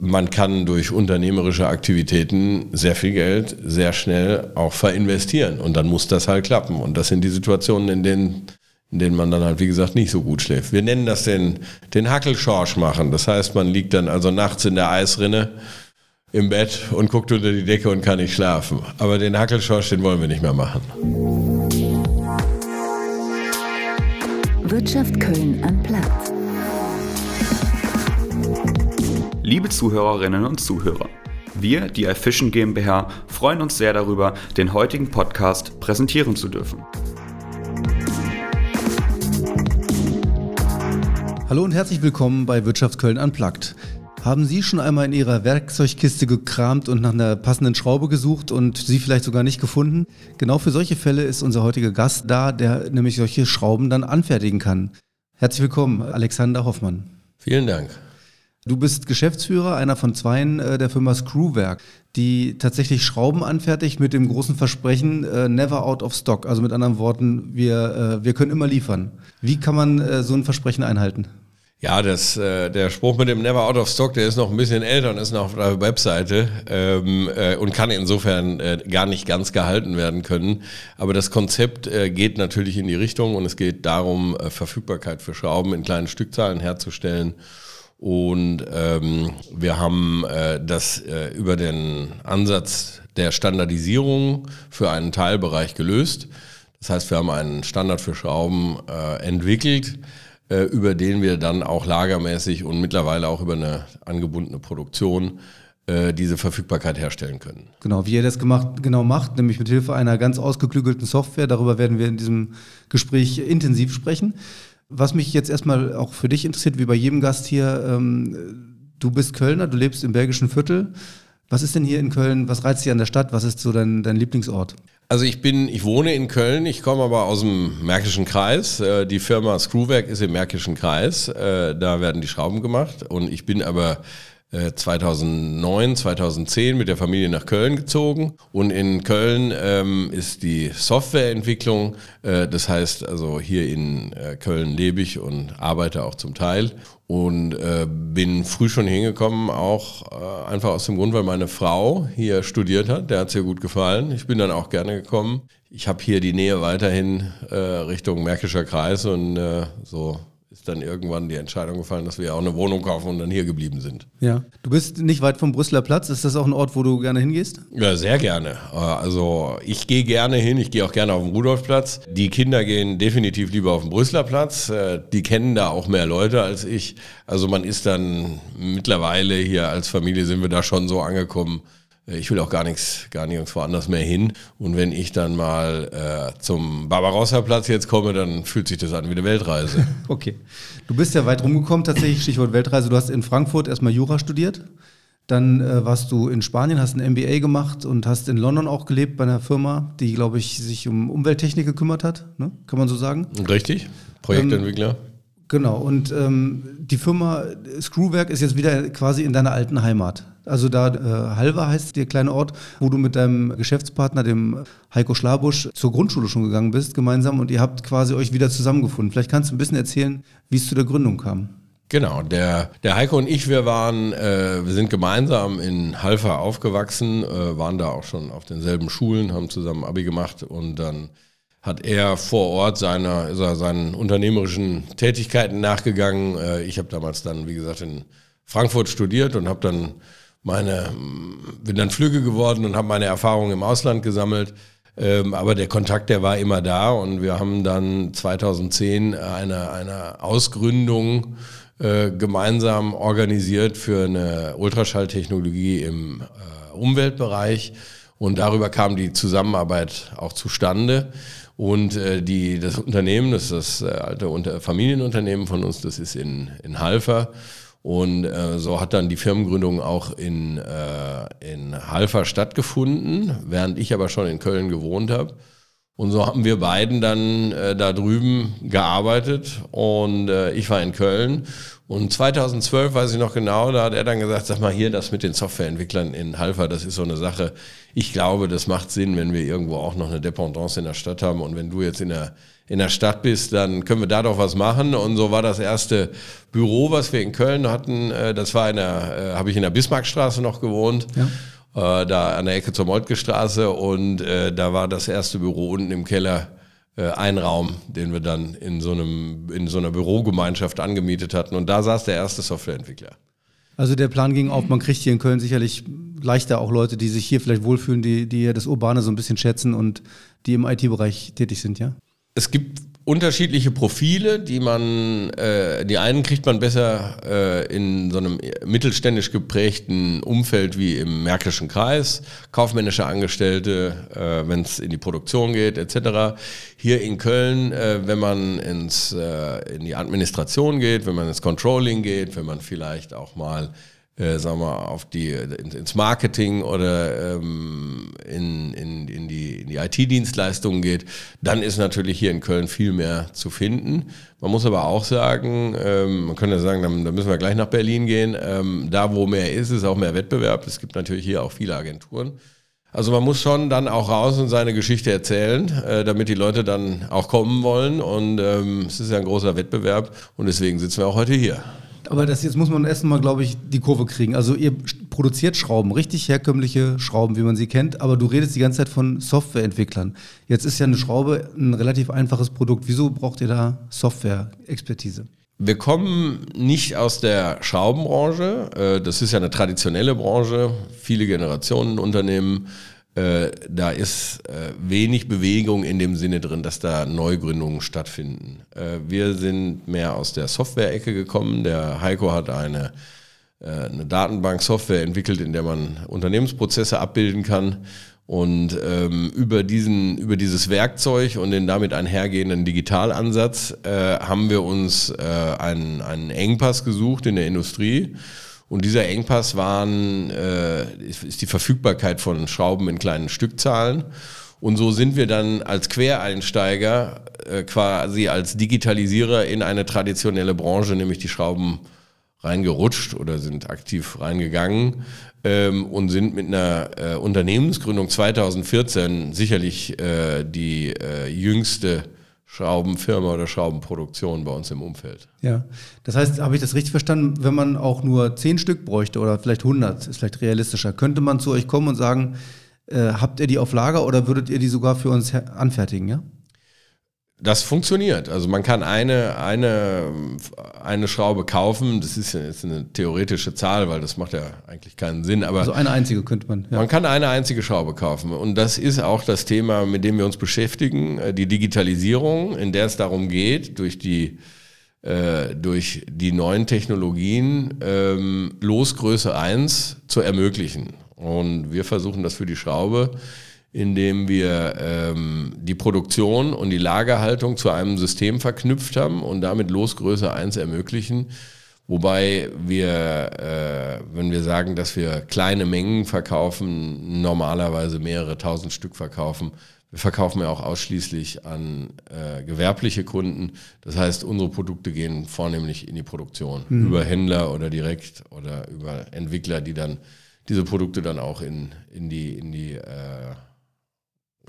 man kann durch unternehmerische Aktivitäten sehr viel Geld sehr schnell auch verinvestieren und dann muss das halt klappen. Und das sind die Situationen, in denen, in denen man dann halt, wie gesagt, nicht so gut schläft. Wir nennen das den, den Hackelschorsch machen. Das heißt, man liegt dann also nachts in der Eisrinne im Bett und guckt unter die Decke und kann nicht schlafen. Aber den Hackelschorsch, den wollen wir nicht mehr machen. Wirtschaft Köln am Platz. Liebe Zuhörerinnen und Zuhörer, wir, die iFishing GmbH, freuen uns sehr darüber, den heutigen Podcast präsentieren zu dürfen. Hallo und herzlich willkommen bei Wirtschaftsköln Unplugged. Haben Sie schon einmal in Ihrer Werkzeugkiste gekramt und nach einer passenden Schraube gesucht und sie vielleicht sogar nicht gefunden? Genau für solche Fälle ist unser heutiger Gast da, der nämlich solche Schrauben dann anfertigen kann. Herzlich willkommen, Alexander Hoffmann. Vielen Dank. Du bist Geschäftsführer einer von zweien äh, der Firma Screwwerk, die tatsächlich Schrauben anfertigt mit dem großen Versprechen äh, never out of stock. Also mit anderen Worten, wir, äh, wir können immer liefern. Wie kann man so ein Versprechen einhalten? Ja, das, äh, der Spruch mit dem Never Out of Stock, der ist noch ein bisschen älter und ist noch auf der Webseite ähm, äh, und kann insofern äh, gar nicht ganz gehalten werden können. Aber das Konzept äh, geht natürlich in die Richtung und es geht darum, äh, Verfügbarkeit für Schrauben in kleinen Stückzahlen herzustellen und ähm, wir haben äh, das äh, über den Ansatz der Standardisierung für einen Teilbereich gelöst. Das heißt, wir haben einen Standard für Schrauben äh, entwickelt, äh, über den wir dann auch lagermäßig und mittlerweile auch über eine angebundene Produktion äh, diese Verfügbarkeit herstellen können. Genau, wie ihr das gemacht, genau macht, nämlich mit Hilfe einer ganz ausgeklügelten Software. Darüber werden wir in diesem Gespräch intensiv sprechen. Was mich jetzt erstmal auch für dich interessiert, wie bei jedem Gast hier, ähm, du bist Kölner, du lebst im belgischen Viertel. Was ist denn hier in Köln, was reizt dich an der Stadt? Was ist so dein, dein Lieblingsort? Also ich bin, ich wohne in Köln, ich komme aber aus dem Märkischen Kreis. Äh, die Firma Screwwerk ist im Märkischen Kreis. Äh, da werden die Schrauben gemacht. Und ich bin aber 2009, äh, 2010 mit der Familie nach Köln gezogen und in Köln ähm, ist die Softwareentwicklung, äh, das heißt also hier in äh, Köln lebe ich und arbeite auch zum Teil und äh, bin früh schon hingekommen, auch äh, einfach aus dem Grund, weil meine Frau hier studiert hat, der hat ihr gut gefallen. Ich bin dann auch gerne gekommen. Ich habe hier die Nähe weiterhin äh, Richtung Märkischer Kreis und so ist dann irgendwann die Entscheidung gefallen, dass wir auch eine Wohnung kaufen und dann hier geblieben sind. Ja. Du bist nicht weit vom Brüsseler Platz. Ist das auch ein Ort, wo du gerne hingehst? Ja, sehr gerne. Äh, also ich gehe gerne hin. Ich gehe auch gerne auf den Rudolfplatz. Die Kinder gehen definitiv lieber auf den Brüsseler Platz. Äh, die kennen da auch mehr Leute als ich. Also man ist dann mittlerweile hier als Familie sind wir da schon so angekommen, ich will auch gar nichts, gar nirgends woanders mehr hin. Und wenn ich dann mal äh, zum Barbarossa-Platz jetzt komme, dann fühlt sich das an wie eine Weltreise. okay. Du bist ja weit rumgekommen, tatsächlich, Stichwort Weltreise. Du hast in Frankfurt erstmal Jura studiert. Dann äh, warst du in Spanien, hast ein MBA gemacht und hast in London auch gelebt bei einer Firma, die, glaube ich, sich um Umwelttechnik gekümmert hat. Ne? Kann man so sagen? Richtig. Projektentwickler. Ähm, genau. Und ähm, die Firma Screwwerk ist jetzt wieder quasi in deiner alten Heimat. Also da äh, Halver heißt der kleine Ort, wo du mit deinem Geschäftspartner, dem Heiko Schlabusch, zur Grundschule schon gegangen bist, gemeinsam und ihr habt quasi euch wieder zusammengefunden. Vielleicht kannst du ein bisschen erzählen, wie es zu der Gründung kam. Genau, der, der Heiko und ich, wir waren, äh, wir sind gemeinsam in Halver aufgewachsen, äh, waren da auch schon auf denselben Schulen, haben zusammen Abi gemacht und dann hat er vor Ort seiner, er seinen unternehmerischen Tätigkeiten nachgegangen. Äh, ich habe damals dann, wie gesagt, in Frankfurt studiert und habe dann meine, bin dann Flüge geworden und habe meine Erfahrungen im Ausland gesammelt. Ähm, aber der Kontakt, der war immer da und wir haben dann 2010 eine, eine Ausgründung äh, gemeinsam organisiert für eine Ultraschalltechnologie im äh, Umweltbereich und darüber kam die Zusammenarbeit auch zustande. Und äh, die, das Unternehmen, das ist das äh, alte Familienunternehmen von uns, das ist in, in Halfer. Und äh, so hat dann die Firmengründung auch in, äh, in Halver stattgefunden, während ich aber schon in Köln gewohnt habe. Und so haben wir beiden dann äh, da drüben gearbeitet und äh, ich war in Köln Und 2012 weiß ich noch genau, da hat er dann gesagt, sag mal hier, das mit den Softwareentwicklern in Halfa, das ist so eine Sache. Ich glaube, das macht Sinn, wenn wir irgendwo auch noch eine Dependance in der Stadt haben. Und wenn du jetzt in der, in der Stadt bist, dann können wir da doch was machen. Und so war das erste Büro, was wir in Köln hatten. Äh, das war in der, äh, habe ich in der Bismarckstraße noch gewohnt. Ja. Äh, da an der Ecke zur Moltke Straße. Und da war das erste Büro unten im Keller äh, ein Raum, den wir dann in so, einem, in so einer Bürogemeinschaft angemietet hatten. Und da saß der erste Softwareentwickler. Also der Plan ging auf, man kriegt hier in Köln sicherlich leichter auch Leute, die sich hier vielleicht wohlfühlen, die, die das Urbane so ein bisschen schätzen und die im IT-Bereich tätig sind, ja? Es gibt unterschiedliche Profile, die man, äh, die einen kriegt man besser äh, in so einem mittelständisch geprägten Umfeld wie im Märkischen Kreis, kaufmännische Angestellte, äh, wenn es in die Produktion geht, etc. Hier in Köln, äh, wenn man ins, äh, in die Administration geht, wenn man ins Controlling geht, wenn man vielleicht auch mal äh, sagen wir, auf die, ins Marketing oder ähm, in, in, in die, in die IT-Dienstleistungen geht, dann ist natürlich hier in Köln viel mehr zu finden. Man muss aber auch sagen, ähm, man könnte sagen, dann, dann, müssen wir gleich nach Berlin gehen. Ähm, da, wo mehr ist, ist auch mehr Wettbewerb. Es gibt natürlich hier auch viele Agenturen. Also man muss schon dann auch raus und seine Geschichte erzählen, äh, damit die Leute dann auch kommen wollen. Und ähm, es ist ja ein großer Wettbewerb und deswegen sitzen wir auch heute hier. Aber das jetzt muss man erst mal, glaube ich, die Kurve kriegen. Also ihr produziert Schrauben, richtig herkömmliche Schrauben, wie man sie kennt, aber du redest die ganze Zeit von Softwareentwicklern. Jetzt ist ja eine Schraube ein relativ einfaches Produkt. Wieso braucht ihr da Software-Expertise? Wir kommen nicht aus der Schraubenbranche. Äh, das ist ja eine traditionelle Branche. Viele Generationen Unternehmen äh, da ist äh, wenig Bewegung in dem Sinne drin, dass da Neugründungen stattfinden. Äh, wir sind mehr aus der Software-Ecke gekommen. Der Heiko hat eine, äh, eine Datenbank-Software entwickelt, in der man Unternehmensprozesse abbilden kann. Und ähm, über, diesen, über dieses Werkzeug und den damit einhergehenden Digitalansatz äh, haben wir uns äh, einen, einen Engpass gesucht in der Industrie und dieser Engpass waren, äh, ist die Verfügbarkeit von Schrauben in kleinen Stückzahlen. Und so sind wir dann als Quereinsteiger äh, quasi als Digitalisierer in eine traditionelle Branche, nämlich die Schrauben reingerutscht oder sind aktiv reingegangen ähm, und sind mit einer äh, Unternehmensgründung 2014 sicherlich äh, die äh, jüngste Schraubenfirma oder Schraubenproduktion bei uns im Umfeld. Ja, das heißt, habe ich das richtig verstanden, wenn man auch nur zehn Stück bräuchte oder vielleicht 100, ist vielleicht realistischer, könnte man zu euch kommen und sagen, äh, habt ihr die auf Lager oder würdet ihr die sogar für uns anfertigen, ja? Das funktioniert. Also man kann eine, eine, eine Schraube kaufen. Das ist jetzt eine theoretische Zahl, weil das macht ja eigentlich keinen Sinn. Aber also eine einzige könnte man. Ja. Man kann eine einzige Schraube kaufen. Und das ist auch das Thema, mit dem wir uns beschäftigen. Äh, die Digitalisierung, in der es darum geht, durch die, äh, durch die neuen Technologien ähm, Losgröße 1 zu ermöglichen. Und wir versuchen das für die Schraube indem wir ähm, die Produktion und die Lagerhaltung zu einem System verknüpft haben und damit Losgröße 1 ermöglichen. Wobei wir, äh, wenn wir sagen, dass wir kleine Mengen verkaufen, normalerweise mehrere tausend Stück verkaufen. Wir verkaufen ja auch ausschließlich an äh, gewerbliche Kunden. Das heißt, unsere Produkte gehen vornehmlich in die Produktion. Mhm. Über Händler oder direkt oder über Entwickler, die dann diese Produkte dann auch in, in die, in die äh,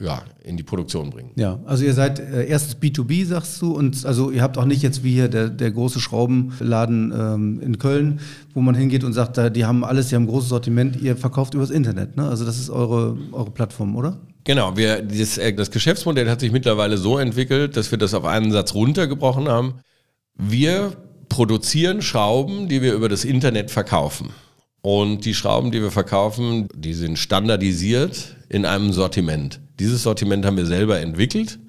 ja, in die Produktion bringen. Ja, also ihr seid äh, erstes B2B, sagst du, und also ihr habt auch nicht jetzt wie hier der, der große Schraubenladen ähm, in Köln, wo man hingeht und sagt, da, die haben alles, die haben ein großes Sortiment, ihr verkauft übers Internet, ne? Also das ist eure, eure Plattform, oder? Genau, wir, dieses, äh, das Geschäftsmodell hat sich mittlerweile so entwickelt, dass wir das auf einen Satz runtergebrochen haben. Wir produzieren Schrauben, die wir über das Internet verkaufen. Und die Schrauben, die wir verkaufen, die sind standardisiert in einem Sortiment. Dieses Sortiment haben wir selber entwickelt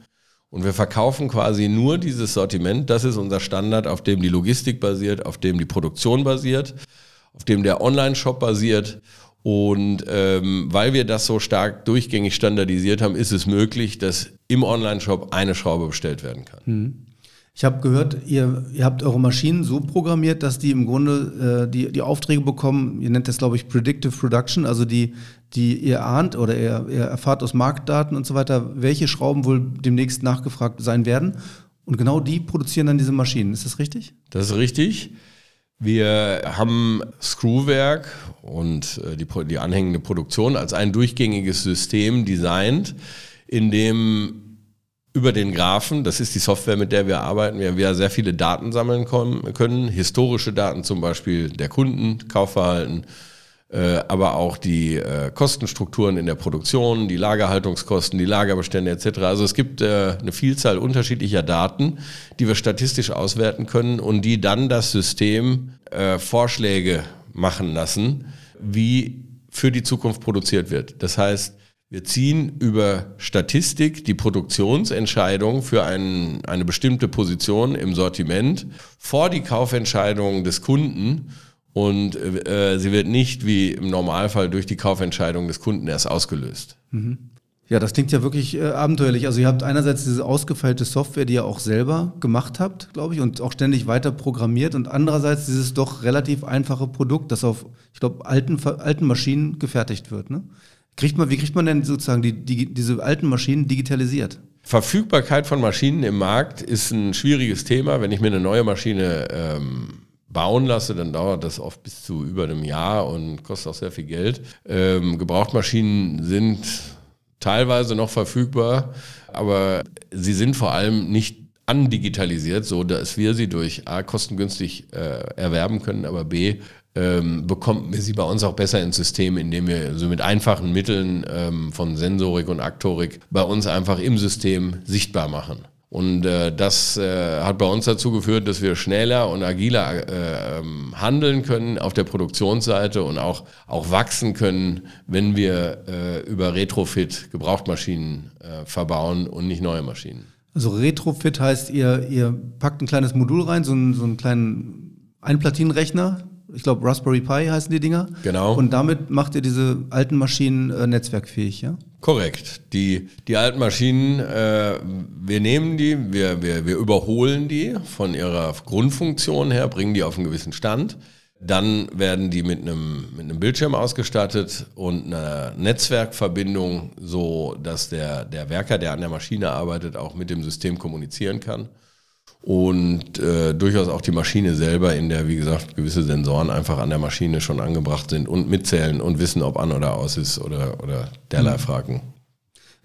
und wir verkaufen quasi nur dieses Sortiment. Das ist unser Standard, auf dem die Logistik basiert, auf dem die Produktion basiert, auf dem der Online-Shop basiert. Und ähm, weil wir das so stark durchgängig standardisiert haben, ist es möglich, dass im Online-Shop eine Schraube bestellt werden kann. Mhm. Ich habe gehört, ihr, ihr habt eure Maschinen so programmiert, dass die im Grunde äh, die, die Aufträge bekommen, ihr nennt das, glaube ich, Predictive Production, also die, die ihr ahnt oder ihr, ihr erfahrt aus Marktdaten und so weiter, welche Schrauben wohl demnächst nachgefragt sein werden. Und genau die produzieren dann diese Maschinen. Ist das richtig? Das ist richtig. Wir haben Screwwerk und äh, die, die anhängende Produktion als ein durchgängiges System designt, in dem über den Graphen, das ist die Software, mit der wir arbeiten, wir, wir sehr viele Daten sammeln können, historische Daten zum Beispiel der Kunden, Kaufverhalten, äh, aber auch die äh, Kostenstrukturen in der Produktion, die Lagerhaltungskosten, die Lagerbestände etc. Also es gibt äh, eine Vielzahl unterschiedlicher Daten, die wir statistisch auswerten können und die dann das System Vorschläge machen lassen, wie für die Zukunft produziert wird. Das heißt, wir ziehen über Statistik die Produktionsentscheidung für ein, eine bestimmte Position im Sortiment vor die Kaufentscheidung des Kunden und äh, sie wird nicht wie im Normalfall durch die Kaufentscheidung des Kunden erst ausgelöst. Mhm. Ja, das klingt ja wirklich äh, abenteuerlich. Also ihr habt einerseits diese ausgefeilte Software, die ihr auch selber gemacht habt, glaube ich, und auch ständig weiter programmiert und andererseits dieses doch relativ einfache Produkt, das auf, ich glaube, alten, alten Maschinen gefertigt wird. Ne? Kriegt man, wie kriegt man denn sozusagen die, die, diese alten Maschinen digitalisiert? Verfügbarkeit von Maschinen im Markt ist ein schwieriges Thema. Wenn ich mir eine neue Maschine ähm, bauen lasse, dann dauert das oft bis zu über einem Jahr und kostet auch sehr viel Geld. Ähm, Gebrauchtmaschinen sind teilweise noch verfügbar, aber sie sind vor allem nicht andigitalisiert, so dass wir sie durch A kostengünstig äh, erwerben können, aber B ähm, bekommen wir sie bei uns auch besser ins System, indem wir so mit einfachen Mitteln ähm, von Sensorik und Aktorik bei uns einfach im System sichtbar machen. Und äh, das äh, hat bei uns dazu geführt, dass wir schneller und agiler äh, ähm, handeln können auf der Produktionsseite und auch, auch wachsen können, wenn wir äh, über Retrofit Gebrauchtmaschinen äh, verbauen und nicht neue Maschinen. Also Retrofit heißt, ihr, ihr packt ein kleines Modul rein, so einen, so einen kleinen Einplatinenrechner, ich glaube Raspberry Pi heißen die Dinger. Genau. Und damit macht ihr diese alten Maschinen äh, netzwerkfähig, ja? Korrekt. Die, die alten Maschinen, äh, wir nehmen die, wir, wir, wir überholen die von ihrer Grundfunktion her, bringen die auf einen gewissen Stand. Dann werden die mit einem, mit einem Bildschirm ausgestattet und einer Netzwerkverbindung, so dass der, der Werker, der an der Maschine arbeitet, auch mit dem System kommunizieren kann und äh, durchaus auch die Maschine selber, in der, wie gesagt, gewisse Sensoren einfach an der Maschine schon angebracht sind und mitzählen und wissen, ob an oder aus ist oder, oder derlei mhm. Fragen.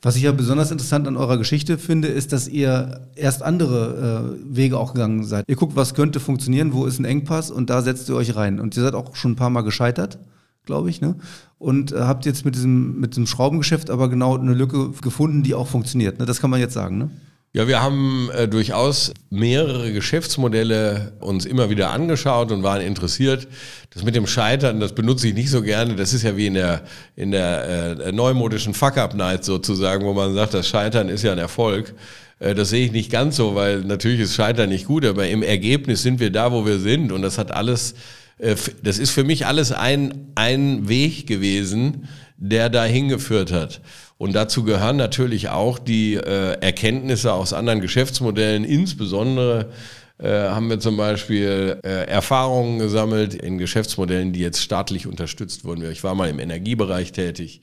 Was ich ja besonders interessant an eurer Geschichte finde, ist, dass ihr erst andere äh, Wege auch gegangen seid. Ihr guckt, was könnte funktionieren, wo ist ein Engpass und da setzt ihr euch rein. Und ihr seid auch schon ein paar Mal gescheitert, glaube ich, ne? Und äh, habt jetzt mit diesem, mit diesem Schraubengeschäft aber genau eine Lücke gefunden, die auch funktioniert. Ne? Das kann man jetzt sagen, ne? Ja, wir haben äh, durchaus mehrere Geschäftsmodelle uns immer wieder angeschaut und waren interessiert. Das mit dem Scheitern, das benutze ich nicht so gerne. Das ist ja wie in der, in der äh, neumodischen Fuck-Up-Night sozusagen, wo man sagt, das Scheitern ist ja ein Erfolg. Äh, das sehe ich nicht ganz so, weil natürlich ist Scheitern nicht gut, aber im Ergebnis sind wir da, wo wir sind und das hat alles, das ist für mich alles ein, ein Weg gewesen, der da hingeführt hat. Und dazu gehören natürlich auch die äh, Erkenntnisse aus anderen Geschäftsmodellen. Insbesondere äh, haben wir zum Beispiel äh, Erfahrungen gesammelt in Geschäftsmodellen, die jetzt staatlich unterstützt wurden. Ich war mal im Energiebereich tätig.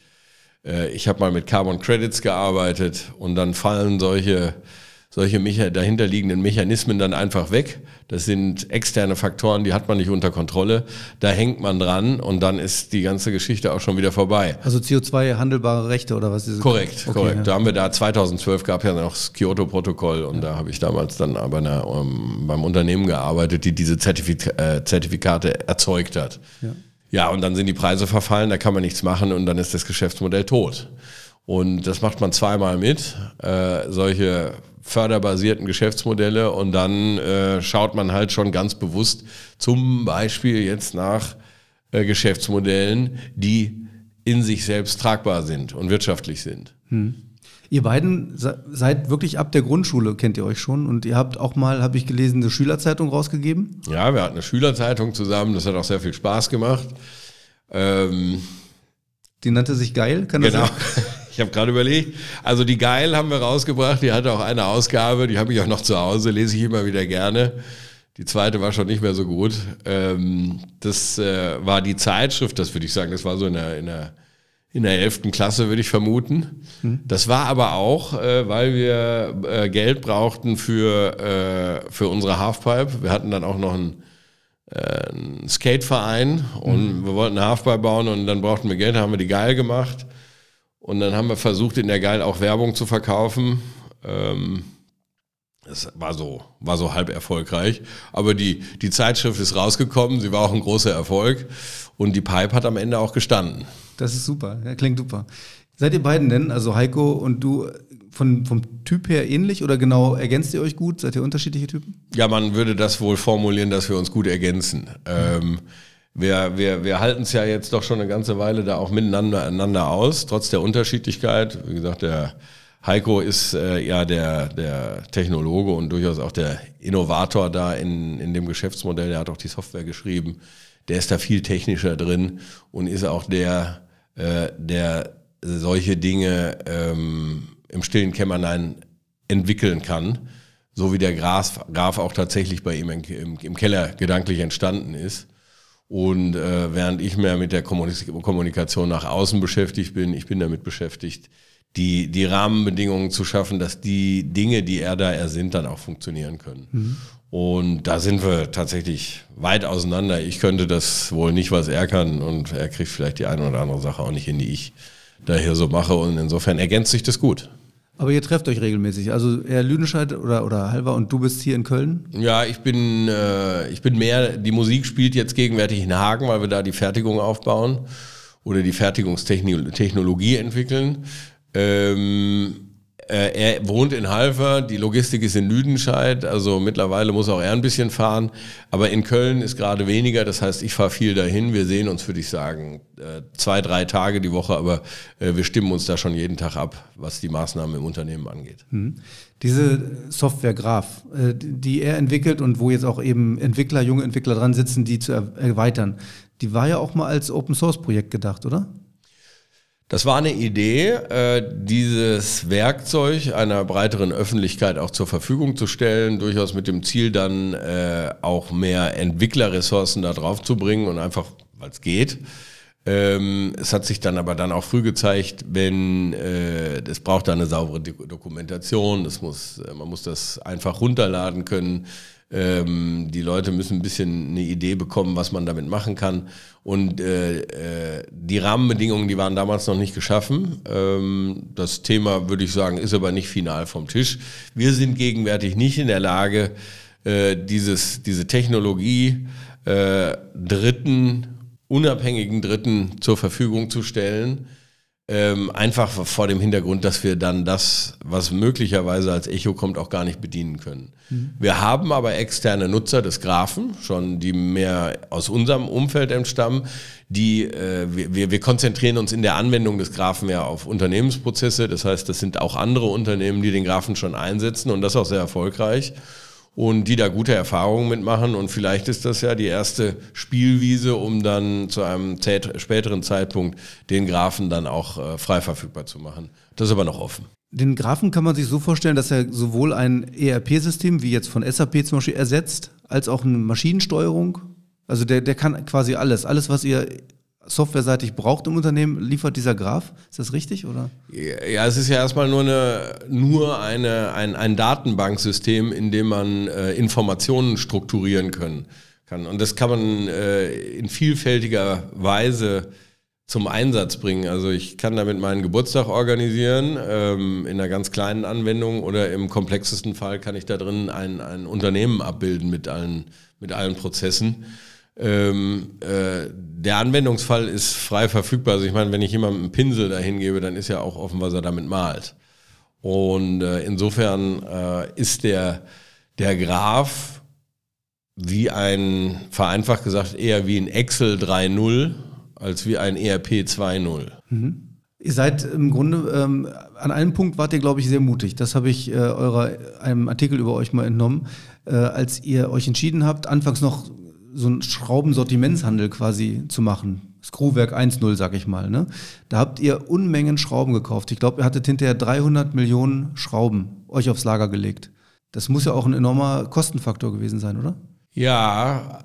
Äh, ich habe mal mit Carbon Credits gearbeitet und dann fallen solche solche dahinterliegenden Mechanismen dann einfach weg. Das sind externe Faktoren, die hat man nicht unter Kontrolle. Da hängt man dran und dann ist die ganze Geschichte auch schon wieder vorbei. Also CO2 handelbare Rechte oder was ist es? Korrekt, okay, korrekt. Ja. Da haben wir da 2012 gab ja noch das Kyoto-Protokoll und ja. da habe ich damals dann aber eine, um, ähm, beim Unternehmen gearbeitet, die diese Zertifika äh, Zertifikate erzeugt hat. Ja. ja, und dann sind die Preise verfallen, da kann man nichts machen und dann ist das Geschäftsmodell tot. Und das macht man zweimal mit. Äh, solche förderbasierten Geschäftsmodelle und dann äh, schaut man halt schon ganz bewusst zum Beispiel jetzt nach äh, Geschäftsmodellen, die in sich selbst tragbar sind und wirtschaftlich sind. Hm. Ihr beiden seid wirklich ab der Grundschule, kennt ihr euch schon. Und ihr habt auch mal, habe ich gelesen, eine Schülerzeitung rausgegeben. Ja, wir hatten eine Schülerzeitung zusammen, das hat auch sehr viel Spaß gemacht. Ähm, die nannte sich Geil, kann das genau. sein? Ich habe gerade überlegt, also die Geil haben wir rausgebracht, die hatte auch eine Ausgabe, die habe ich auch noch zu Hause, lese ich immer wieder gerne. Die zweite war schon nicht mehr so gut. Ähm, das äh, war die Zeitschrift, das würde ich sagen, das war so in der, in der, in der 11. Klasse, würde ich vermuten. Mhm. Das war aber auch, äh, weil wir äh, Geld brauchten für, für unsere Halfpipe. Wir hatten dann auch noch einen äh, einen Skateverein und mhm. wir wollten eine Halfpipe bauen und dann brauchten wir Geld, haben wir die geil gemacht. Und dann haben wir versucht, in der Geil auch Werbung zu verkaufen. Ähm, das war so, war so halb erfolgreich. Aber die, die Zeitschrift ist rausgekommen, sie war auch ein großer Erfolg. Und die Pipe hat am Ende auch gestanden. Das ist super, ja, klingt super. Seid ihr beiden denn, also Heiko und du, von, vom Typ her ähnlich oder genau ergänzt ihr euch gut? Seid ihr unterschiedliche Typen? Ja, man würde das wohl formulieren, dass wir uns gut ergänzen. Ähm, wir, wir, wir halten es ja jetzt doch schon eine ganze Weile da auch miteinander einander aus, trotz der Unterschiedlichkeit. Wie gesagt, der Heiko ist äh, ja der, der Technologe und durchaus auch der Innovator da in, in dem Geschäftsmodell. Der hat auch die Software geschrieben. Der ist da viel technischer drin und ist auch der, äh, der solche Dinge ähm, im stillen Kämmerlein entwickeln kann, so wie der Graf, Graf auch tatsächlich bei ihm im, im Keller gedanklich entstanden ist. Und äh, während ich mehr mit der Kommunikation nach außen beschäftigt bin, ich bin damit beschäftigt, die, die Rahmenbedingungen zu schaffen, dass die Dinge, die er da ersinnt, dann auch funktionieren können. Mhm. Und da sind wir tatsächlich weit auseinander. Ich könnte das wohl nicht, was er kann. Und er kriegt vielleicht die eine oder andere Sache auch nicht hin, die ich da hier so mache. Und insofern ergänzt sich das gut. Aber ihr trefft euch regelmäßig. Also er Lüdenscheid oder, oder Halver und du bist hier in Köln? Ja, ich bin, äh, ich bin mehr, die Musik spielt jetzt gegenwärtig in Hagen, weil wir da die Fertigung aufbauen oder die Fertigungstechnologie entwickeln. Ähm, äh, er wohnt in Halver, die Logistik ist in Lüdenscheid, also mittlerweile muss auch er ein bisschen fahren. Aber in Köln ist gerade weniger, das heißt, ich fahre viel dahin. Wir sehen uns, würde ich sagen, äh, zwei, drei Tage die Woche, aber äh, wir stimmen uns da schon jeden Tag ab, was die Maßnahmen im Unternehmen angeht. Mhm. Diese Software Graph, die er entwickelt und wo jetzt auch eben Entwickler, junge Entwickler dran sitzen, die zu erweitern, die war ja auch mal als Open Source Projekt gedacht, oder? Das war eine Idee, äh, dieses Werkzeug einer breiteren Öffentlichkeit auch zur Verfügung zu stellen, durchaus mit dem Ziel dann äh, auch mehr Entwicklerressourcen da drauf zu bringen und einfach, weil es geht. Ähm, es hat sich dann aber dann auch früh gezeigt, wenn äh, es braucht eine saubere Dokumentation, das muss, man muss das einfach runterladen können. Ähm, die Leute müssen ein bisschen eine Idee bekommen, was man damit machen kann. Und äh, äh, die Rahmenbedingungen, die waren damals noch nicht geschaffen. Ähm, das Thema, würde ich sagen, ist aber nicht final vom Tisch. Wir sind gegenwärtig nicht in der Lage, äh, dieses, diese Technologie äh, Dritten, unabhängigen Dritten zur Verfügung zu stellen ähm, einfach vor dem Hintergrund, dass wir dann das, was möglicherweise als Echo kommt, auch gar nicht bedienen können. Mhm. Wir haben aber externe Nutzer des Graphen, schon die mehr aus unserem Umfeld entstammen, die äh, wir, wir konzentrieren uns in der Anwendung des Graphen ja auf Unternehmensprozesse. Das heißt, das sind auch andere Unternehmen, die den Graphen schon einsetzen und das auch sehr erfolgreich und die da gute Erfahrungen mitmachen. Und vielleicht ist das ja die erste Spielwiese, um dann zu einem späteren Zeitpunkt den Graphen dann auch äh, frei verfügbar zu machen. Das ist aber noch offen. Den Graphen kann man sich so vorstellen, dass er sowohl ein ERP-System wie jetzt von SAP zum Beispiel ersetzt, als auch eine Maschinensteuerung. Also der, der kann quasi alles. Alles, was ihr softwareseitig braucht im Unternehmen, liefert dieser Graph. Ist das richtig? Oder? Ja, es ist ja erstmal nur, eine, nur eine, ein, ein Datenbanksystem, in dem man äh, Informationen strukturieren können, kann. Und das kann man äh, in vielfältiger Weise zum Einsatz bringen. Also ich kann damit meinen Geburtstag organisieren, ähm, in einer ganz kleinen Anwendung oder im komplexesten Fall kann ich da drin ein, ein Unternehmen abbilden mit allen, mit allen Prozessen. Ähm, äh, der Anwendungsfall ist frei verfügbar. Also ich meine, wenn ich jemandem einen Pinsel dahin gebe, dann ist ja auch offen, was er damit malt. Und äh, insofern äh, ist der, der Graph wie ein, vereinfacht gesagt, eher wie ein Excel 3.0 als wie ein ERP 2.0. Mhm. Ihr seid im Grunde, ähm, an einem Punkt wart ihr, glaube ich, sehr mutig. Das habe ich äh, eurer, einem Artikel über euch mal entnommen. Äh, als ihr euch entschieden habt, anfangs noch so ein Schraubensortimentshandel quasi zu machen. Screwwerk 1.0, sag ich mal. Ne? Da habt ihr Unmengen Schrauben gekauft. Ich glaube, ihr hattet hinterher 300 Millionen Schrauben euch aufs Lager gelegt. Das muss ja auch ein enormer Kostenfaktor gewesen sein, oder? Ja,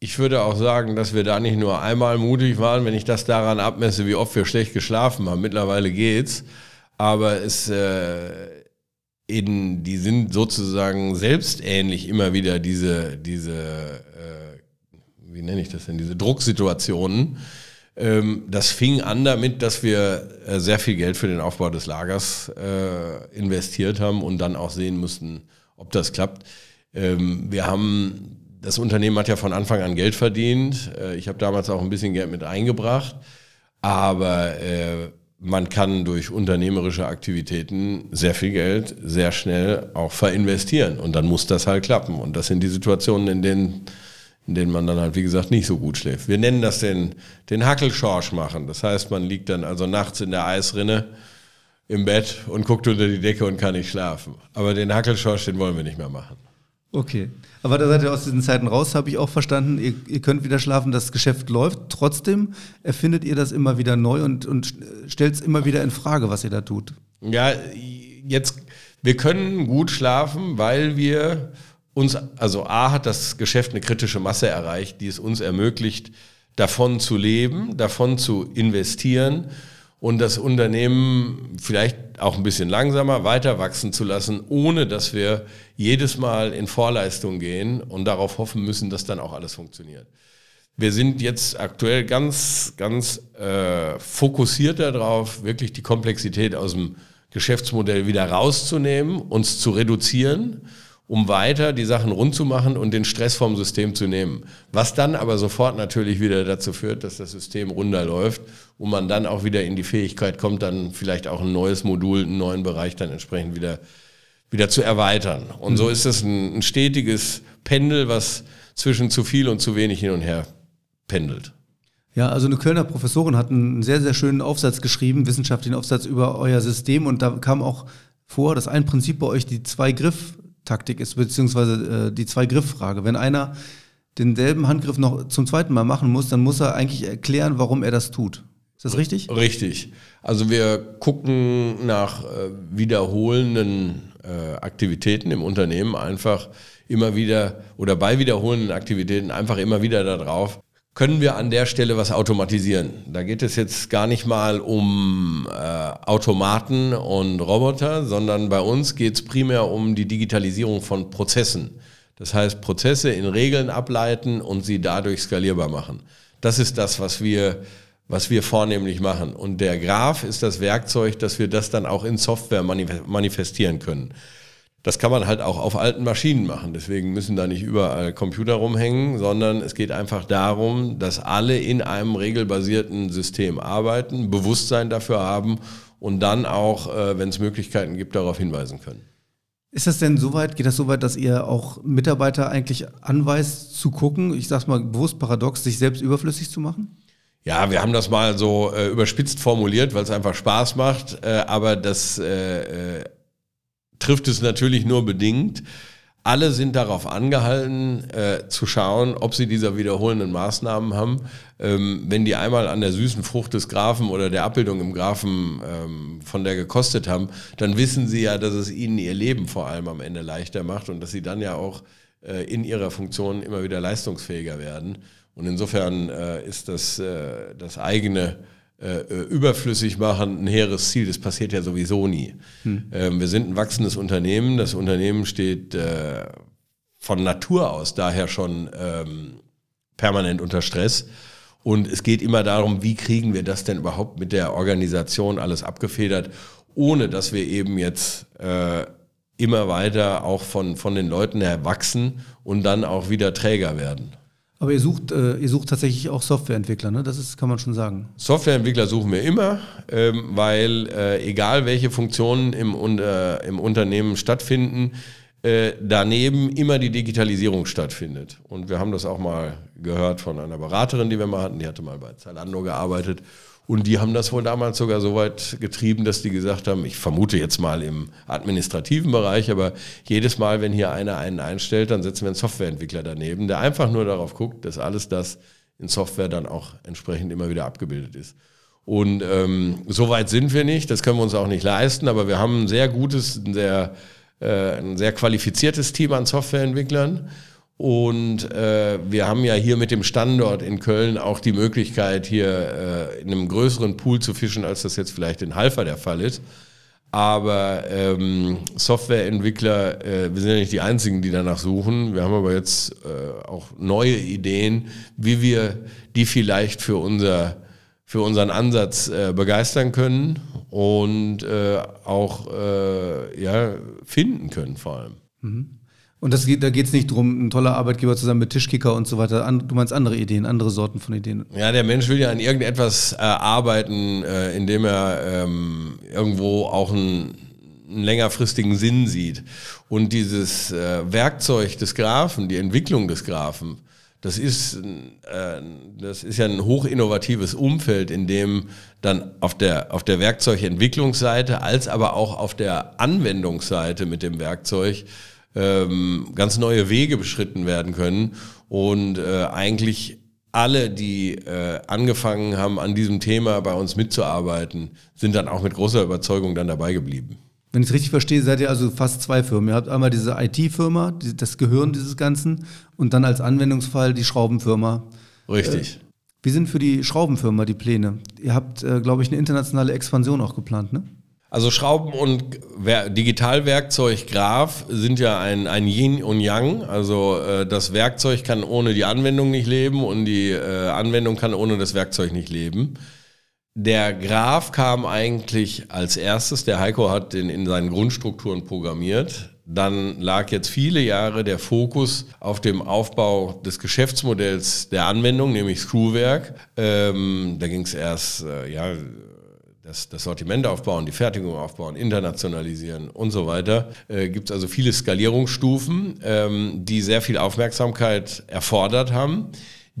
ich würde auch sagen, dass wir da nicht nur einmal mutig waren, wenn ich das daran abmesse, wie oft wir schlecht geschlafen haben. Mittlerweile geht's. Aber es, äh, in, die sind sozusagen selbstähnlich immer wieder diese, diese wie nenne ich das denn, diese Drucksituationen. Ähm, das fing an damit, dass wir äh, sehr viel Geld für den Aufbau des Lagers äh, investiert haben und dann auch sehen mussten, ob das klappt. Ähm, wir haben, das Unternehmen hat ja von Anfang an Geld verdient. Äh, ich habe damals auch ein bisschen Geld mit eingebracht. Aber äh, man kann durch unternehmerische Aktivitäten sehr viel Geld sehr schnell auch verinvestieren. Und dann muss das halt klappen. Und das sind die Situationen, in denen, in denen man dann halt, wie gesagt, nicht so gut schläft. Wir nennen das den, den Hackelschorsch machen. Das heißt, man liegt dann also nachts in der Eisrinne im Bett und guckt unter die Decke und kann nicht schlafen. Aber den Hackelschorsch, den wollen wir nicht mehr machen. Okay. Aber da seid ihr aus diesen Zeiten raus, habe ich auch verstanden. Ihr, ihr, könnt wieder schlafen, das Geschäft läuft. Trotzdem erfindet ihr das immer wieder neu und, und stellt es immer wieder in Frage, was ihr da tut. Ja, jetzt, wir können gut schlafen, weil wir uns, also A hat das Geschäft eine kritische Masse erreicht, die es uns ermöglicht, davon zu leben, davon zu investieren und das Unternehmen vielleicht auch ein bisschen langsamer weiter wachsen zu lassen, ohne dass wir jedes Mal in Vorleistung gehen und darauf hoffen müssen, dass dann auch alles funktioniert. Wir sind jetzt aktuell ganz, ganz äh, fokussiert darauf, wirklich die Komplexität aus dem Geschäftsmodell wieder rauszunehmen, uns zu reduzieren um weiter die Sachen rund zu machen und den Stress vom System zu nehmen. Was dann aber sofort natürlich wieder dazu führt, dass das System runterläuft und man dann auch wieder in die Fähigkeit kommt, dann vielleicht auch ein neues Modul, einen neuen Bereich dann entsprechend wieder, wieder zu erweitern. Und mhm. so ist es ein, ein stetiges Pendel, was zwischen zu viel und zu wenig hin und her pendelt. Ja, also eine Kölner Professorin hat einen sehr, sehr schönen Aufsatz geschrieben, wissenschaftlichen Aufsatz über euer System und da kam auch vor, dass ein Prinzip bei euch die Zwei-Griff- Taktik ist, beziehungsweise äh, die Zwei-Griff-Frage. Wenn einer denselben Handgriff noch zum zweiten Mal machen muss, dann muss er eigentlich erklären, warum er das tut. Ist das richtig? Richtig. Also wir gucken nach äh, wiederholenden äh, Aktivitäten im Unternehmen einfach immer wieder oder bei wiederholenden Aktivitäten einfach immer wieder darauf, können wir an der Stelle was automatisieren. Da geht es jetzt gar nicht mal um äh, Automaten und Roboter, sondern bei uns geht es primär um die Digitalisierung von Prozessen. Das heißt, Prozesse in Regeln ableiten und sie dadurch skalierbar machen. Das ist das, was wir, was wir vornehmlich machen. Und der Graph ist das Werkzeug, dass wir das dann auch in Software manifestieren können. Das kann man halt auch auf alten Maschinen machen. Deswegen müssen da nicht überall Computer rumhängen, sondern es geht einfach darum, dass alle in einem regelbasierten System arbeiten, Bewusstsein dafür haben und dann auch, äh, wenn es Möglichkeiten gibt, darauf hinweisen können. Ist das denn so weit, geht das so weit, dass ihr auch Mitarbeiter eigentlich anweist zu gucken, ich sag's mal bewusst paradox, sich selbst überflüssig zu machen? Ja, wir haben das mal so äh, überspitzt formuliert, weil es einfach Spaß macht, äh, aber das äh, äh trifft es natürlich nur bedingt. Alle sind darauf angehalten, äh, zu schauen, ob sie diese wiederholenden Maßnahmen haben. Ähm, wenn die einmal an der süßen Frucht des Grafen oder der Abbildung im Grafen ähm, von der gekostet haben, dann wissen sie ja, dass es ihnen ihr Leben vor allem am Ende leichter macht und dass sie dann ja auch äh, in ihrer Funktion immer wieder leistungsfähiger werden. Und insofern äh, ist das, äh, das eigene äh, äh, überflüssig machen, ein hehres Ziel. Das passiert ja sowieso nie. Hm. Ähm, wir sind ein wachsendes Unternehmen. Das Unternehmen steht äh, von Natur aus daher schon ähm, permanent unter Stress. Und es geht immer darum, wie kriegen wir das denn überhaupt mit der Organisation alles abgefedert, ohne dass wir eben jetzt äh, immer weiter auch von, von den Leuten her wachsen und dann auch wieder Träger werden. Aber ihr sucht, äh, ihr sucht tatsächlich auch Softwareentwickler, ne? Das ist, kann man schon sagen. Softwareentwickler suchen wir immer, ähm, weil äh, egal welche Funktionen im, äh, im Unternehmen stattfinden, äh, daneben immer die Digitalisierung stattfindet. Und wir haben das auch mal gehört von einer Beraterin, die wir mal hatten, die hatte mal bei Zalando gearbeitet und die haben das wohl damals sogar so weit getrieben, dass die gesagt haben, ich vermute jetzt mal im administrativen Bereich, aber jedes Mal, wenn hier einer einen einstellt, dann setzen wir einen Softwareentwickler daneben, der einfach nur darauf guckt, dass alles das in Software dann auch entsprechend immer wieder abgebildet ist. Und ähm, so weit sind wir nicht, das können wir uns auch nicht leisten, aber wir haben ein sehr gutes, ein sehr, äh, ein sehr qualifiziertes Team an Softwareentwicklern und äh, wir haben ja hier mit dem Standort in Köln auch die Möglichkeit, hier äh, in einem größeren Pool zu fischen, als das jetzt vielleicht in Halfa der Fall ist. Aber ähm, Softwareentwickler, äh, wir sind ja nicht die Einzigen, die danach suchen. Wir haben aber jetzt äh, auch neue Ideen, wie wir die vielleicht für, unser, für unseren Ansatz äh, begeistern können und äh, auch ja, finden können vor allem. Mhm. Und das geht, da geht es nicht darum, ein toller Arbeitgeber zusammen mit Tischkicker und so weiter. An, du meinst andere Ideen, andere Sorten von Ideen. Ja, der Mensch will ja an irgendetwas äh, arbeiten, äh, indem er ähm, irgendwo auch einen, einen, längerfristigen Sinn sieht. Und dieses äh, Werkzeug des Graphen, die Entwicklung des Graphen, das ist, äh, das ist ja ein hochinnovatives Umfeld, in dem dann auf der, auf der Werkzeugentwicklungsseite als aber auch auf der Anwendungsseite mit dem Werkzeug ähm, ganz neue Wege beschritten werden können und äh, eigentlich alle, die äh, angefangen haben, an diesem Thema bei uns mitzuarbeiten, sind dann auch mit großer Überzeugung dann dabei geblieben. Wenn ich es richtig verstehe, seid ihr also fast zwei Firmen. Ihr habt einmal diese IT-Firma, die, das Gehirn dieses Ganzen, und dann als Anwendungsfall die Schraubenfirma. Richtig. Äh, wie sind für die Schraubenfirma die Pläne? Ihr habt, äh, glaube ich, eine internationale Expansion auch geplant, ne? Also Schrauben und Digitalwerkzeug Graph sind ja ein, ein Yin und Yang. Also äh, das Werkzeug kann ohne die Anwendung nicht leben und die äh, Anwendung kann ohne das Werkzeug nicht leben. Der Graph kam eigentlich als erstes. Der Heiko hat den in seinen Grundstrukturen programmiert. Dann lag jetzt viele Jahre der Fokus auf dem Aufbau des Geschäftsmodells der Anwendung, nämlich Screwwerk. Ähm, da ging es erst, äh, ja, das, das Sortiment aufbauen, die Fertigung aufbauen, internationalisieren und so weiter. Äh, Gibt es also viele Skalierungsstufen, ähm, die sehr viel Aufmerksamkeit erfordert haben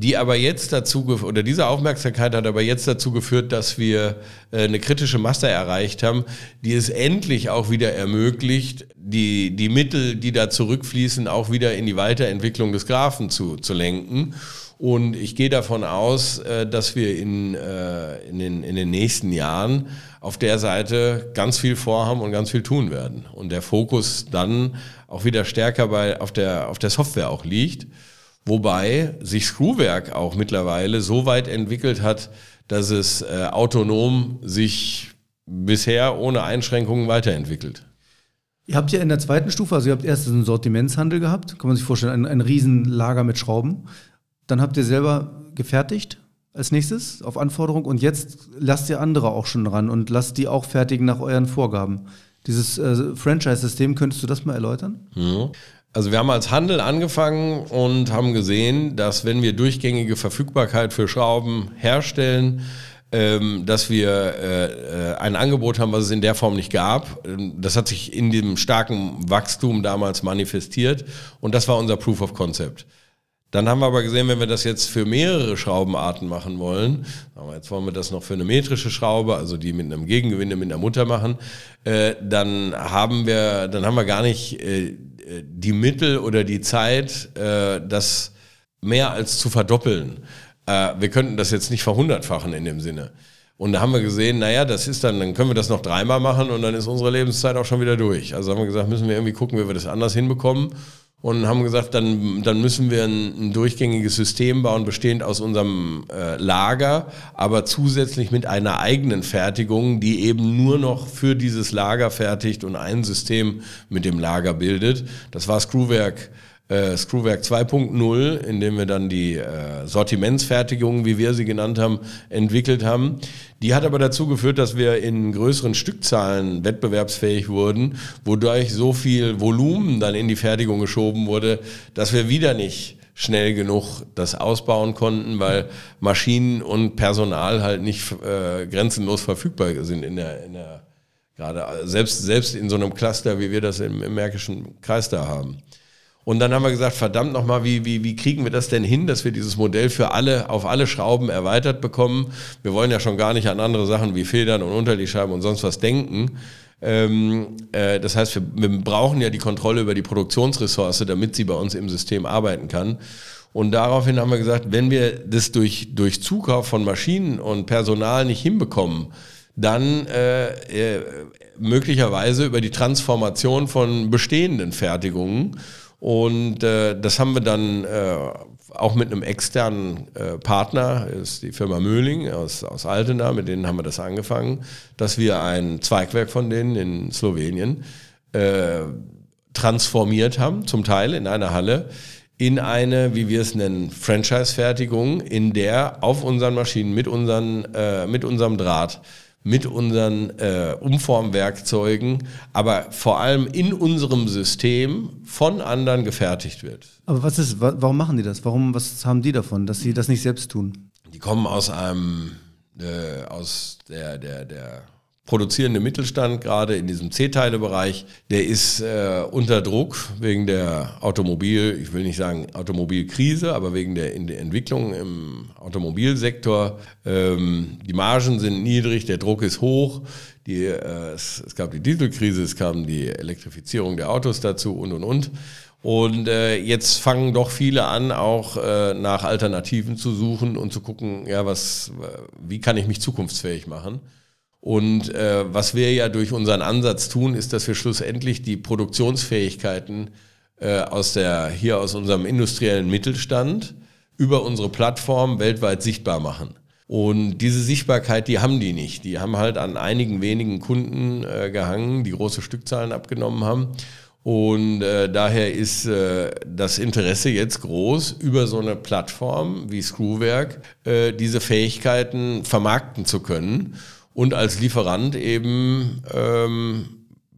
die aber jetzt dazu, oder diese Aufmerksamkeit hat aber jetzt dazu geführt, dass wir äh, eine kritische Masse erreicht haben, die es endlich auch wieder ermöglicht, die, die Mittel, die da zurückfließen, auch wieder in die Weiterentwicklung des Graphen zu, zu lenken. Und ich gehe davon aus, äh, dass wir in, äh, in, den, in den nächsten Jahren auf der Seite ganz viel vorhaben und ganz viel tun werden. Und der Fokus dann auch wieder stärker bei, auf, der, auf der Software auch liegt. Wobei sich Screwwerk auch mittlerweile so weit entwickelt hat, dass es äh, autonom sich bisher ohne Einschränkungen weiterentwickelt. Ihr habt ja in der zweiten Stufe, also ihr habt erst einen Sortimentshandel gehabt, kann man sich vorstellen, ein, ein Riesenlager mit Schrauben. Dann habt ihr selber gefertigt als nächstes auf Anforderung und jetzt lasst ihr andere auch schon ran und lasst die auch fertigen nach euren Vorgaben. Dieses äh, Franchise-System, könntest du das mal erläutern? Mhm. Also wir haben als Handel angefangen und haben gesehen, dass wenn wir durchgängige Verfügbarkeit für Schrauben herstellen, ähm, dass wir äh, äh, ein Angebot haben, was es in der Form nicht gab. Ähm, das hat sich in dem starken Wachstum damals manifestiert und das war unser Proof of Concept. Dann haben wir aber gesehen, wenn wir das jetzt für mehrere Schraubenarten machen wollen, jetzt wollen wir das noch für eine metrische Schraube, also die mit einem Gegengewinde mit einer Mutter machen, äh, dann haben wir, dann haben wir gar nicht äh, die Mittel oder die Zeit, äh, das mehr als zu verdoppeln. Äh, wir könnten das jetzt nicht verhundertfachen in dem Sinne. Und da haben wir gesehen, naja, das ist dann, dann können wir das noch dreimal machen und dann ist unsere Lebenszeit auch schon wieder durch. Also haben wir gesagt, müssen wir irgendwie gucken, wie wir das anders hinbekommen und haben gesagt, dann, dann müssen wir ein, ein durchgängiges System bauen, bestehend aus unserem äh, Lager, aber zusätzlich mit einer eigenen Fertigung, die eben nur noch für dieses Lager fertigt und ein System mit dem Lager bildet. Das war Screwwerk äh, Screwwerk 2.0, in dem wir dann die äh, Sortimentsfertigung, wie wir sie genannt haben, entwickelt haben. Die hat aber dazu geführt, dass wir in größeren Stückzahlen wettbewerbsfähig wurden, wodurch so viel Volumen dann in die Fertigung geschoben wurde, dass wir wieder nicht schnell genug das ausbauen konnten, weil Maschinen und Personal halt nicht äh, grenzenlos verfügbar sind in der, in der gerade selbst, selbst in so einem Cluster, wie wir das im, im Märkischen Kreis da haben. Und dann haben wir gesagt, verdammt nochmal, wie, wie, wie kriegen wir das denn hin, dass wir dieses Modell für alle, auf alle Schrauben erweitert bekommen? Wir wollen ja schon gar nicht an andere Sachen wie Federn und Unterlegscheiben und sonst was denken. Ähm, äh, das heißt, wir, wir brauchen ja die Kontrolle über die Produktionsressource, damit sie bei uns im System arbeiten kann. Und daraufhin haben wir gesagt, wenn wir das durch, durch Zukauf von Maschinen und Personal nicht hinbekommen, dann äh, äh, möglicherweise über die Transformation von bestehenden Fertigungen und äh, das haben wir dann äh, auch mit einem externen äh, Partner, ist die Firma Möhling aus, aus Altena, mit denen haben wir das angefangen, dass wir ein Zweigwerk von denen in Slowenien äh, transformiert haben, zum Teil in einer Halle, in eine, wie wir es nennen, Franchise-Fertigung, in der auf unseren Maschinen mit, unseren, äh, mit unserem Draht mit unseren äh, Umformwerkzeugen, aber vor allem in unserem System von anderen gefertigt wird. Aber was ist, warum machen die das? Warum, was haben die davon, dass sie das nicht selbst tun? Die kommen aus einem, äh, aus der, der, der produzierende Mittelstand, gerade in diesem C-Teile-Bereich, der ist äh, unter Druck wegen der Automobil, ich will nicht sagen Automobilkrise, aber wegen der, der Entwicklung im Automobilsektor. Ähm, die Margen sind niedrig, der Druck ist hoch. Die, äh, es, es, gab die Dieselkrise, es kam die Elektrifizierung der Autos dazu und und und. Und äh, jetzt fangen doch viele an, auch äh, nach Alternativen zu suchen und zu gucken, ja, was, wie kann ich mich zukunftsfähig machen? Und äh, was wir ja durch unseren Ansatz tun, ist, dass wir schlussendlich die Produktionsfähigkeiten äh, aus der, hier aus unserem industriellen Mittelstand über unsere Plattform weltweit sichtbar machen. Und diese Sichtbarkeit, die haben die nicht. Die haben halt an einigen wenigen Kunden äh, gehangen, die große Stückzahlen abgenommen haben. Und äh, daher ist äh, das Interesse jetzt groß, über so eine Plattform wie Screwwerk äh, diese Fähigkeiten vermarkten zu können und als Lieferant eben ähm,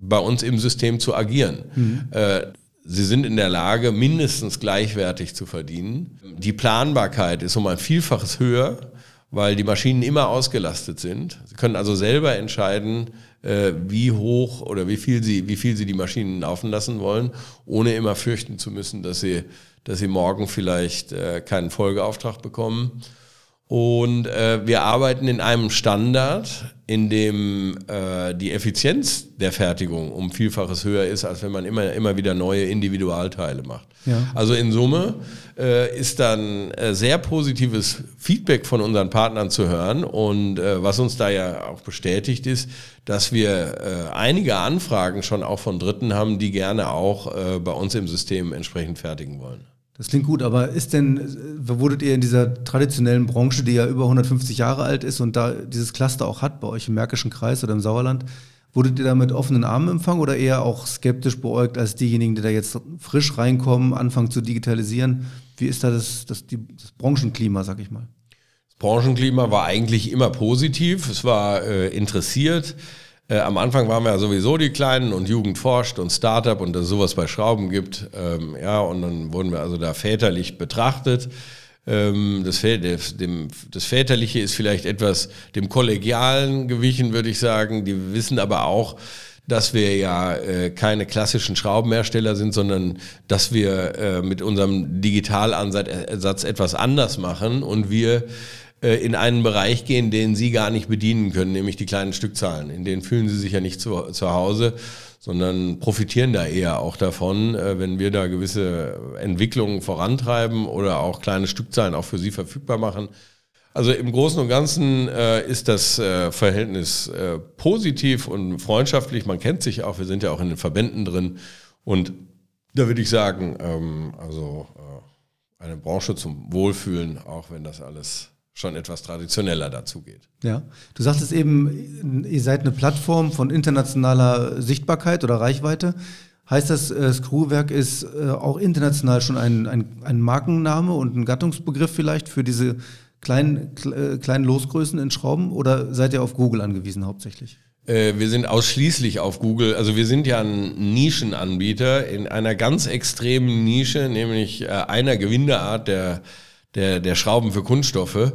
bei uns im System zu agieren. Mhm. Äh, sie sind in der Lage, mindestens gleichwertig zu verdienen. Die Planbarkeit ist um ein Vielfaches höher, weil die Maschinen immer ausgelastet sind. Sie können also selber entscheiden, äh, wie hoch oder wie viel sie, wie viel sie die Maschinen laufen lassen wollen, ohne immer fürchten zu müssen, dass sie, dass sie morgen vielleicht äh, keinen Folgeauftrag bekommen. Und äh, wir arbeiten in einem Standard, in dem äh, die Effizienz der Fertigung um Vielfaches höher ist, als wenn man immer, immer wieder neue Individualteile macht. Ja. Also in Summe äh, ist dann äh, sehr positives Feedback von unseren Partnern zu hören. Und äh, was uns da ja auch bestätigt ist, dass wir äh, einige Anfragen schon auch von Dritten haben, die gerne auch äh, bei uns im System entsprechend fertigen wollen. Das klingt gut, aber ist denn, wurdet ihr in dieser traditionellen Branche, die ja über 150 Jahre alt ist und da dieses Cluster auch hat, bei euch im Märkischen Kreis oder im Sauerland, wurdet ihr da mit offenen Armen empfangen oder eher auch skeptisch beäugt als diejenigen, die da jetzt frisch reinkommen, anfangen zu digitalisieren? Wie ist da das, das, die, das Branchenklima, sag ich mal? Das Branchenklima war eigentlich immer positiv, es war äh, interessiert. Äh, am Anfang waren wir ja sowieso die Kleinen und Jugend forscht und Startup und dass es sowas bei Schrauben gibt. Ähm, ja, und dann wurden wir also da väterlich betrachtet. Ähm, das, dem, das Väterliche ist vielleicht etwas dem Kollegialen gewichen, würde ich sagen. Die wissen aber auch, dass wir ja äh, keine klassischen Schraubenhersteller sind, sondern dass wir äh, mit unserem Digitalansatz etwas anders machen und wir äh, in einen Bereich gehen, den sie gar nicht bedienen können, nämlich die kleinen Stückzahlen. In denen fühlen sie sich ja nicht zu, zu Hause, sondern profitieren da eher auch davon, äh, wenn wir da gewisse Entwicklungen vorantreiben oder auch kleine Stückzahlen auch für sie verfügbar machen. Also im Großen und Ganzen äh, ist das äh, Verhältnis äh, positiv und freundschaftlich. Man kennt sich auch, wir sind ja auch in den Verbänden drin. Und da würde ich sagen, ähm, also äh, eine Branche zum Wohlfühlen, auch wenn das alles schon etwas traditioneller dazu geht. Ja, du sagtest eben, ihr seid eine Plattform von internationaler Sichtbarkeit oder Reichweite. Heißt das, äh, Screwwerk ist äh, auch international schon ein, ein, ein, Markenname und ein Gattungsbegriff vielleicht für diese kleinen, äh, kleinen Losgrößen in Schrauben oder seid ihr auf Google angewiesen hauptsächlich? Äh, wir sind ausschließlich auf Google, also wir sind ja ein Nischenanbieter in einer ganz extremen Nische, nämlich äh, einer Gewindeart der der, der Schrauben für Kunststoffe,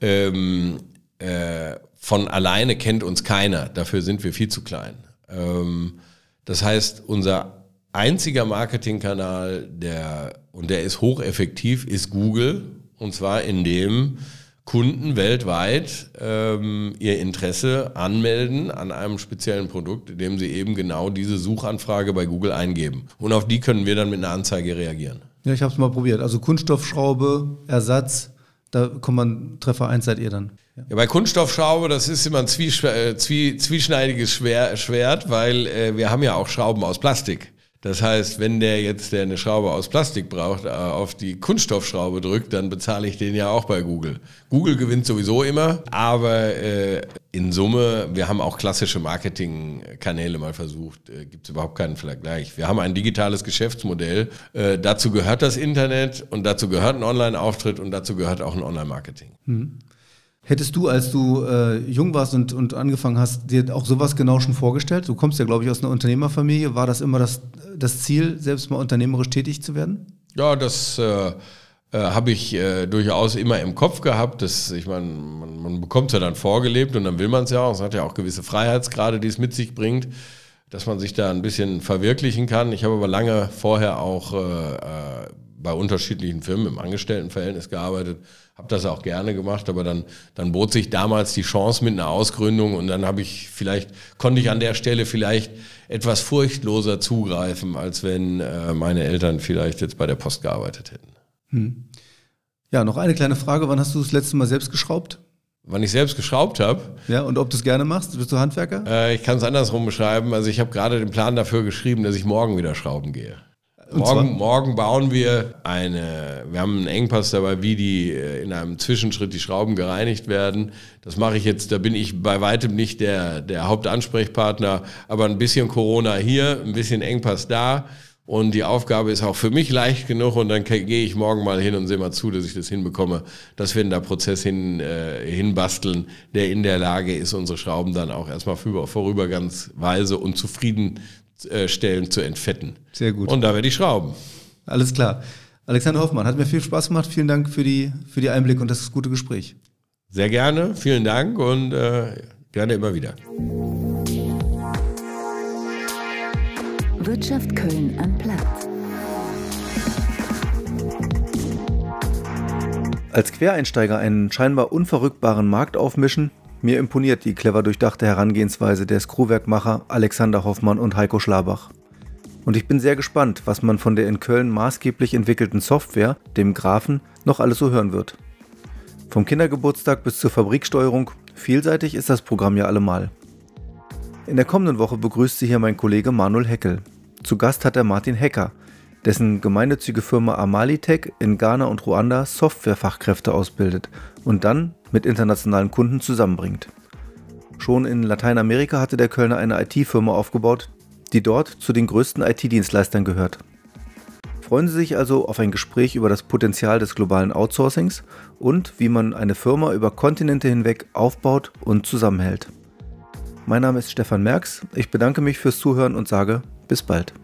ähm, äh, von alleine kennt uns keiner. Dafür sind wir viel zu klein. Ähm, das heißt, unser einziger Marketingkanal, der, und der ist hocheffektiv, ist Google. Und zwar indem Kunden weltweit ähm, ihr Interesse anmelden an einem speziellen Produkt, indem sie eben genau diese Suchanfrage bei Google eingeben. Und auf die können wir dann mit einer Anzeige reagieren. Ja, ich habe es mal probiert. Also Kunststoffschraube, Ersatz, da kommt man, Treffer 1 seid ihr dann. Ja. bei Kunststoffschraube, das ist immer ein äh, zwie, zwieschneidiges Schwer, Schwert, weil äh, wir haben ja auch Schrauben aus Plastik. Das heißt, wenn der jetzt, der eine Schraube aus Plastik braucht, äh, auf die Kunststoffschraube drückt, dann bezahle ich den ja auch bei Google. Google gewinnt sowieso immer, aber äh, in Summe, wir haben auch klassische Marketingkanäle mal versucht, äh, gibt es überhaupt keinen Vergleich. Wir haben ein digitales Geschäftsmodell, äh, dazu gehört das Internet und dazu gehört ein Online-Auftritt und dazu gehört auch ein Online-Marketing. Hm. Hättest du, als du äh, jung warst und, und angefangen hast, dir auch sowas genau schon vorgestellt? Du kommst ja, glaube ich, aus einer Unternehmerfamilie. War das immer das, das Ziel, selbst mal unternehmerisch tätig zu werden? Ja, das äh, äh, habe ich äh, durchaus immer im Kopf gehabt. Das, ich meine, man, man bekommt es ja dann vorgelebt und dann will man es ja auch. Es hat ja auch gewisse Freiheitsgrade, die es mit sich bringt, dass man sich da ein bisschen verwirklichen kann. Ich habe aber lange vorher auch äh, äh, bei unterschiedlichen Firmen im Angestelltenverhältnis gearbeitet, habe das auch gerne gemacht, aber dann, dann bot sich damals die Chance mit einer Ausgründung und dann habe ich vielleicht, konnte ich an der Stelle vielleicht etwas furchtloser zugreifen, als wenn äh, meine Eltern vielleicht jetzt bei der Post gearbeitet hätten. Hm. Ja, noch eine kleine Frage. Wann hast du das letzte Mal selbst geschraubt? Wann ich selbst geschraubt habe. Ja, und ob du es gerne machst? Bist du Handwerker? Äh, ich kann es andersrum beschreiben. Also ich habe gerade den Plan dafür geschrieben, dass ich morgen wieder schrauben gehe. Morgen, morgen, bauen wir eine, wir haben einen Engpass dabei, wie die äh, in einem Zwischenschritt die Schrauben gereinigt werden. Das mache ich jetzt, da bin ich bei weitem nicht der, der Hauptansprechpartner, aber ein bisschen Corona hier, ein bisschen Engpass da. Und die Aufgabe ist auch für mich leicht genug und dann gehe ich morgen mal hin und sehe mal zu, dass ich das hinbekomme, dass wir da Prozess hin, äh, hinbasteln, der in der Lage ist, unsere Schrauben dann auch erstmal vorübergangsweise und zufrieden äh, zu entfetten. Sehr gut. Und da werde ich schrauben. Alles klar. Alexander Hoffmann, hat mir viel Spaß gemacht. Vielen Dank für die, für die Einblicke und das gute Gespräch. Sehr gerne, vielen Dank und äh, gerne immer wieder. Wirtschaft Köln am Platz. Als Quereinsteiger einen scheinbar unverrückbaren Markt aufmischen, mir imponiert die clever durchdachte Herangehensweise der Screwwerkmacher Alexander Hoffmann und Heiko Schlabach. Und ich bin sehr gespannt, was man von der in Köln maßgeblich entwickelten Software, dem Graphen, noch alles so hören wird. Vom Kindergeburtstag bis zur Fabriksteuerung, vielseitig ist das Programm ja allemal. In der kommenden Woche begrüßt Sie hier mein Kollege Manuel Heckel. Zu Gast hat er Martin Hecker, dessen gemeinnützige Firma Amalitech in Ghana und Ruanda Softwarefachkräfte ausbildet und dann mit internationalen Kunden zusammenbringt. Schon in Lateinamerika hatte der Kölner eine IT-Firma aufgebaut, die dort zu den größten IT-Dienstleistern gehört. Freuen Sie sich also auf ein Gespräch über das Potenzial des globalen Outsourcings und wie man eine Firma über Kontinente hinweg aufbaut und zusammenhält. Mein Name ist Stefan Merks, ich bedanke mich fürs Zuhören und sage bis bald.